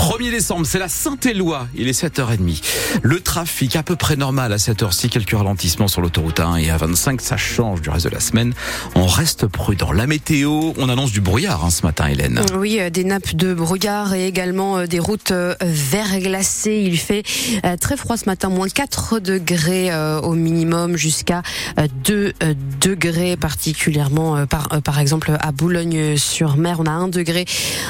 1er décembre, c'est la Saint-Éloi. Il est 7h30. Le trafic à peu près normal à 7h6. Quelques ralentissements sur l'autoroute 1 et à 25. Ça change du reste de la semaine. On reste prudent. La météo, on annonce du brouillard hein, ce matin, Hélène. Oui, euh, des nappes de brouillard et également euh, des routes euh, verglacées. Il fait très froid ce matin, moins 4 degrés au minimum jusqu'à 2 degrés particulièrement par, par exemple à Boulogne-sur-Mer. On a 1 degré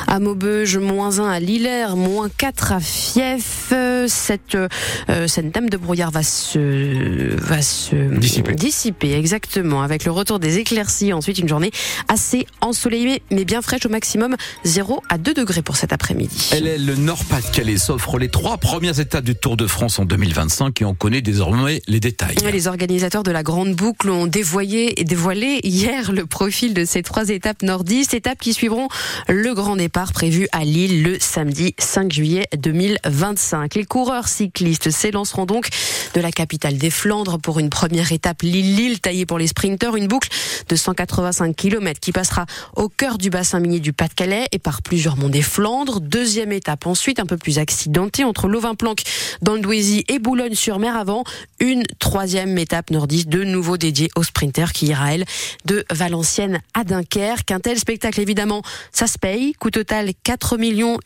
à Maubeuge, moins 1 à Lillers, moins 4 à Fief. Cette, euh, cette dame de brouillard va se, va se dissiper. dissiper, exactement, avec le retour des éclaircies. Ensuite, une journée assez ensoleillée, mais bien fraîche au maximum, 0 à 2 degrés pour cet après-midi. Elle est le Nord-Pas-de-Calais, s'offre les trois premières étapes du Tour de France en 2025 et on connaît désormais les détails. Les organisateurs de la Grande Boucle ont dévoyé et dévoilé hier le profil de ces trois étapes nordistes, étapes qui suivront le grand départ prévu à Lille le samedi 5 juillet 2025. Les coureurs cyclistes s'élanceront donc de la capitale des Flandres pour une première étape Lille-Lille taillée pour les sprinteurs, une boucle de 185 km qui passera au cœur du bassin minier du Pas-de-Calais et par plusieurs monts des Flandres. Deuxième étape ensuite un peu plus accidentée entre Lovin-Planck dans le Douaisis et Boulogne-sur-Mer avant une troisième étape nordiste de nouveau dédiée aux sprinteurs qui ira elle de Valenciennes à Dunkerque. Un tel spectacle évidemment ça se paye, coût total 4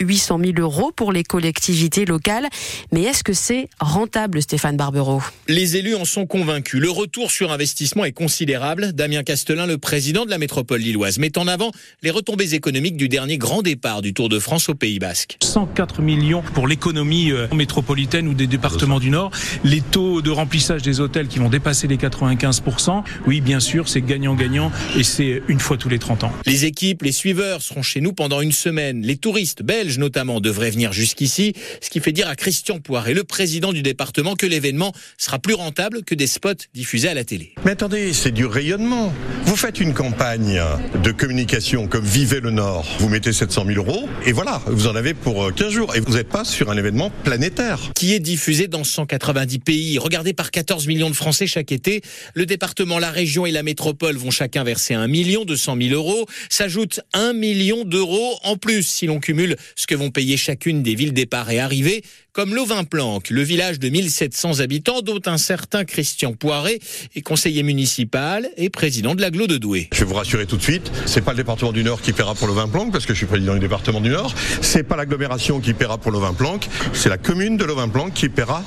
800 000 euros pour les collectivités locales. Mais est-ce que c'est rentable, Stéphane Barbero Les élus en sont convaincus. Le retour sur investissement est considérable. Damien Castelin, le président de la métropole lilloise, met en avant les retombées économiques du dernier grand départ du Tour de France au Pays Basque. 104 millions pour l'économie euh, métropolitaine ou des départements du Nord. Les taux de remplissage des hôtels qui vont dépasser les 95%. Oui, bien sûr, c'est gagnant-gagnant et c'est une fois tous les 30 ans. Les équipes, les suiveurs seront chez nous pendant une semaine. Les touristes belges notamment devraient venir jusqu'ici, ce qui fait dire à Christian Poiré, le président du département, que l'événement sera plus rentable que des spots diffusés à la télé. Mais attendez, c'est du rayonnement. Vous faites une campagne de communication comme Vivez le Nord, vous mettez 700 000 euros et voilà, vous en avez pour 15 jours et vous n'êtes pas sur un événement planétaire. Qui est diffusé dans 190 pays, regardé par 14 millions de Français chaque été. Le département, la région et la métropole vont chacun verser 1 million 200 000 euros. S'ajoute 1 million d'euros en plus si l'on cumule ce que vont payer chacune des villes départ et arrivée, comme Lovin-Planck, le village de 1700 habitants dont un certain Christian Poiré est conseiller municipal et président de l'agglo de Douai. Je vais vous rassurer tout de suite, c'est pas le département du Nord qui paiera pour Lovin-Planck parce que je suis président du département du Nord, c'est pas l'agglomération qui paiera pour Lovin-Planck, c'est la commune de Lovin-Planck qui paiera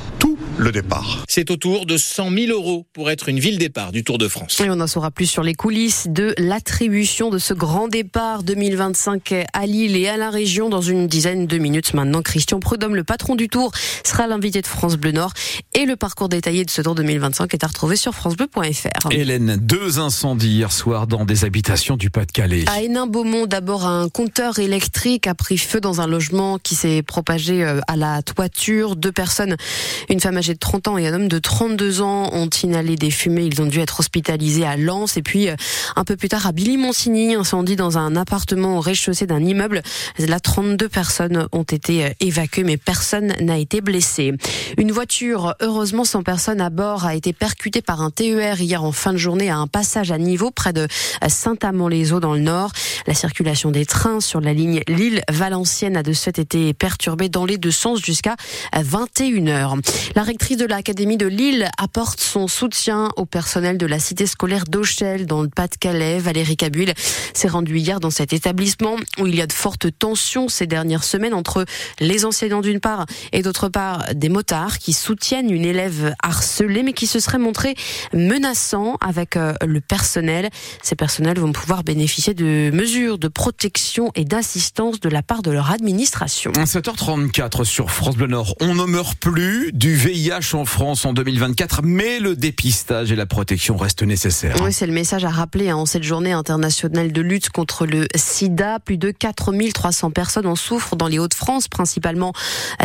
le départ. C'est autour de 100 000 euros pour être une ville départ du Tour de France. Et on en saura plus sur les coulisses de l'attribution de ce grand départ 2025 à Lille et à la région dans une dizaine de minutes maintenant. Christian Prudhomme, le patron du Tour, sera l'invité de France Bleu Nord et le parcours détaillé de ce Tour 2025 est à retrouver sur francebleu.fr. Hélène, deux incendies hier soir dans des habitations du Pas-de-Calais. À Hénin-Beaumont, d'abord un compteur électrique a pris feu dans un logement qui s'est propagé euh, à la toiture. Deux personnes, une femme âgée de 30 ans et un homme de 32 ans ont inhalé des fumées. Ils ont dû être hospitalisés à Lens. Et puis, euh, un peu plus tard, à Billy-Monsigny, incendie dans un appartement au rez-de-chaussée d'un immeuble. Là, 32 personnes ont été euh, évacuées, mais personne n'a été blessé. Une voiture, heureusement sans personne à bord, a été percutée par un TER hier en fin de journée à un passage à niveau près de Saint-Amand-les-Eaux dans le nord. La circulation des trains sur la ligne Lille-Valenciennes a de fait été perturbée dans les deux sens jusqu'à 21h. La de l'Académie de Lille apporte son soutien au personnel de la cité scolaire d'Auchel dans le Pas-de-Calais. Valérie Cabuil s'est rendue hier dans cet établissement où il y a de fortes tensions ces dernières semaines entre les enseignants d'une part et d'autre part des motards qui soutiennent une élève harcelée mais qui se serait montré menaçant avec euh, le personnel. Ces personnels vont pouvoir bénéficier de mesures de protection et d'assistance de la part de leur administration. 7h34 sur France Bleu Nord. On ne meurt plus du VIH En France en 2024, mais le dépistage et la protection restent nécessaires. Oui, c'est le message à rappeler hein, en cette journée internationale de lutte contre le sida. Plus de 4300 personnes en souffrent dans les Hauts-de-France, principalement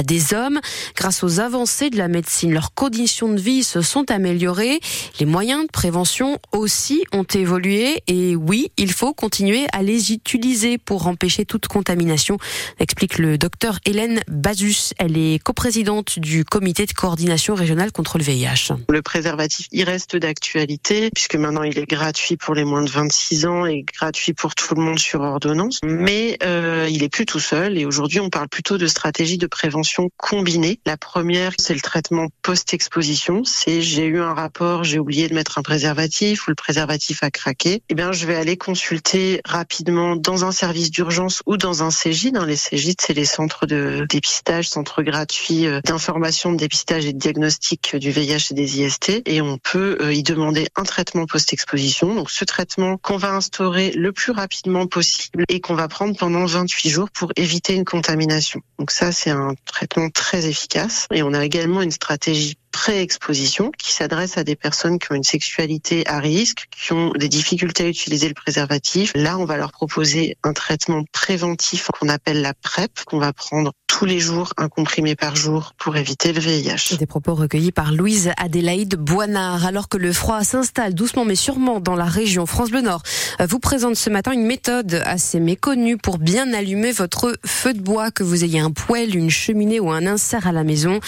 des hommes. Grâce aux avancées de la médecine, leurs conditions de vie se sont améliorées. Les moyens de prévention aussi ont évolué. Et oui, il faut continuer à les utiliser pour empêcher toute contamination, explique le docteur Hélène Bazus. Elle est coprésidente du comité de coordination régionale contre le VIH. Le préservatif, il reste d'actualité puisque maintenant il est gratuit pour les moins de 26 ans et gratuit pour tout le monde sur ordonnance. Mais euh, il est plus tout seul et aujourd'hui on parle plutôt de stratégie de prévention combinée. La première, c'est le traitement post-exposition. C'est j'ai eu un rapport, j'ai oublié de mettre un préservatif ou le préservatif a craqué. Eh bien, je vais aller consulter rapidement dans un service d'urgence ou dans un CGID. Dans les CGID, c'est les centres de dépistage, centres gratuits euh, d'information, de dépistage et de diagnostic du VIH et des IST. Et on peut euh, y demander un traitement post-exposition. Donc, ce traitement qu'on va instaurer le plus rapidement possible et qu'on va prendre pendant 28 jours pour éviter une contamination. Donc ça, c'est un traitement très efficace. Et on a également une stratégie pré-exposition qui s'adresse à des personnes qui ont une sexualité à risque, qui ont des difficultés à utiliser le préservatif. Là, on va leur proposer un traitement préventif qu'on appelle la PrEP, qu'on va prendre tous les jours, un comprimé par jour pour éviter le VIH. Des propos recueillis par Louise Adélaïde Boinard. Alors que le froid s'installe doucement mais sûrement dans la région France Bleu Nord, vous présente ce matin une méthode assez méconnue pour bien allumer votre feu de bois, que vous ayez un poêle, une cheminée ou un insert à la maison.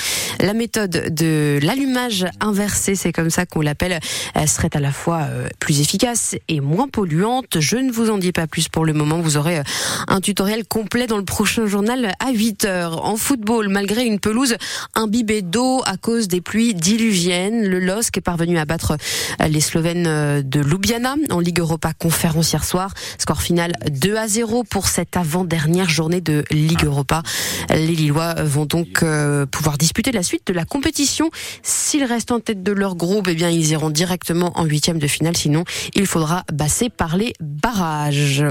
La méthode de l'allumage inversé, c'est comme ça qu'on l'appelle, serait à la fois euh, plus efficace et moins polluante. Je ne vous en dis pas plus pour le moment. Vous aurez euh, un tutoriel complet dans le prochain journal à 8 heures. En football, malgré une pelouse imbibée d'eau à cause des pluies diluviennes, le LOSC est parvenu à battre euh, les Slovènes de Ljubljana en Ligue Europa Conférence hier soir. Score final 2 à 0 pour cette avant-dernière journée de Ligue Europa. Les Lillois vont donc pouvoir disputer la suite de la compétition S'ils restent en tête de leur groupe, eh bien, ils iront directement en huitième de finale. Sinon, il faudra passer par les barrages.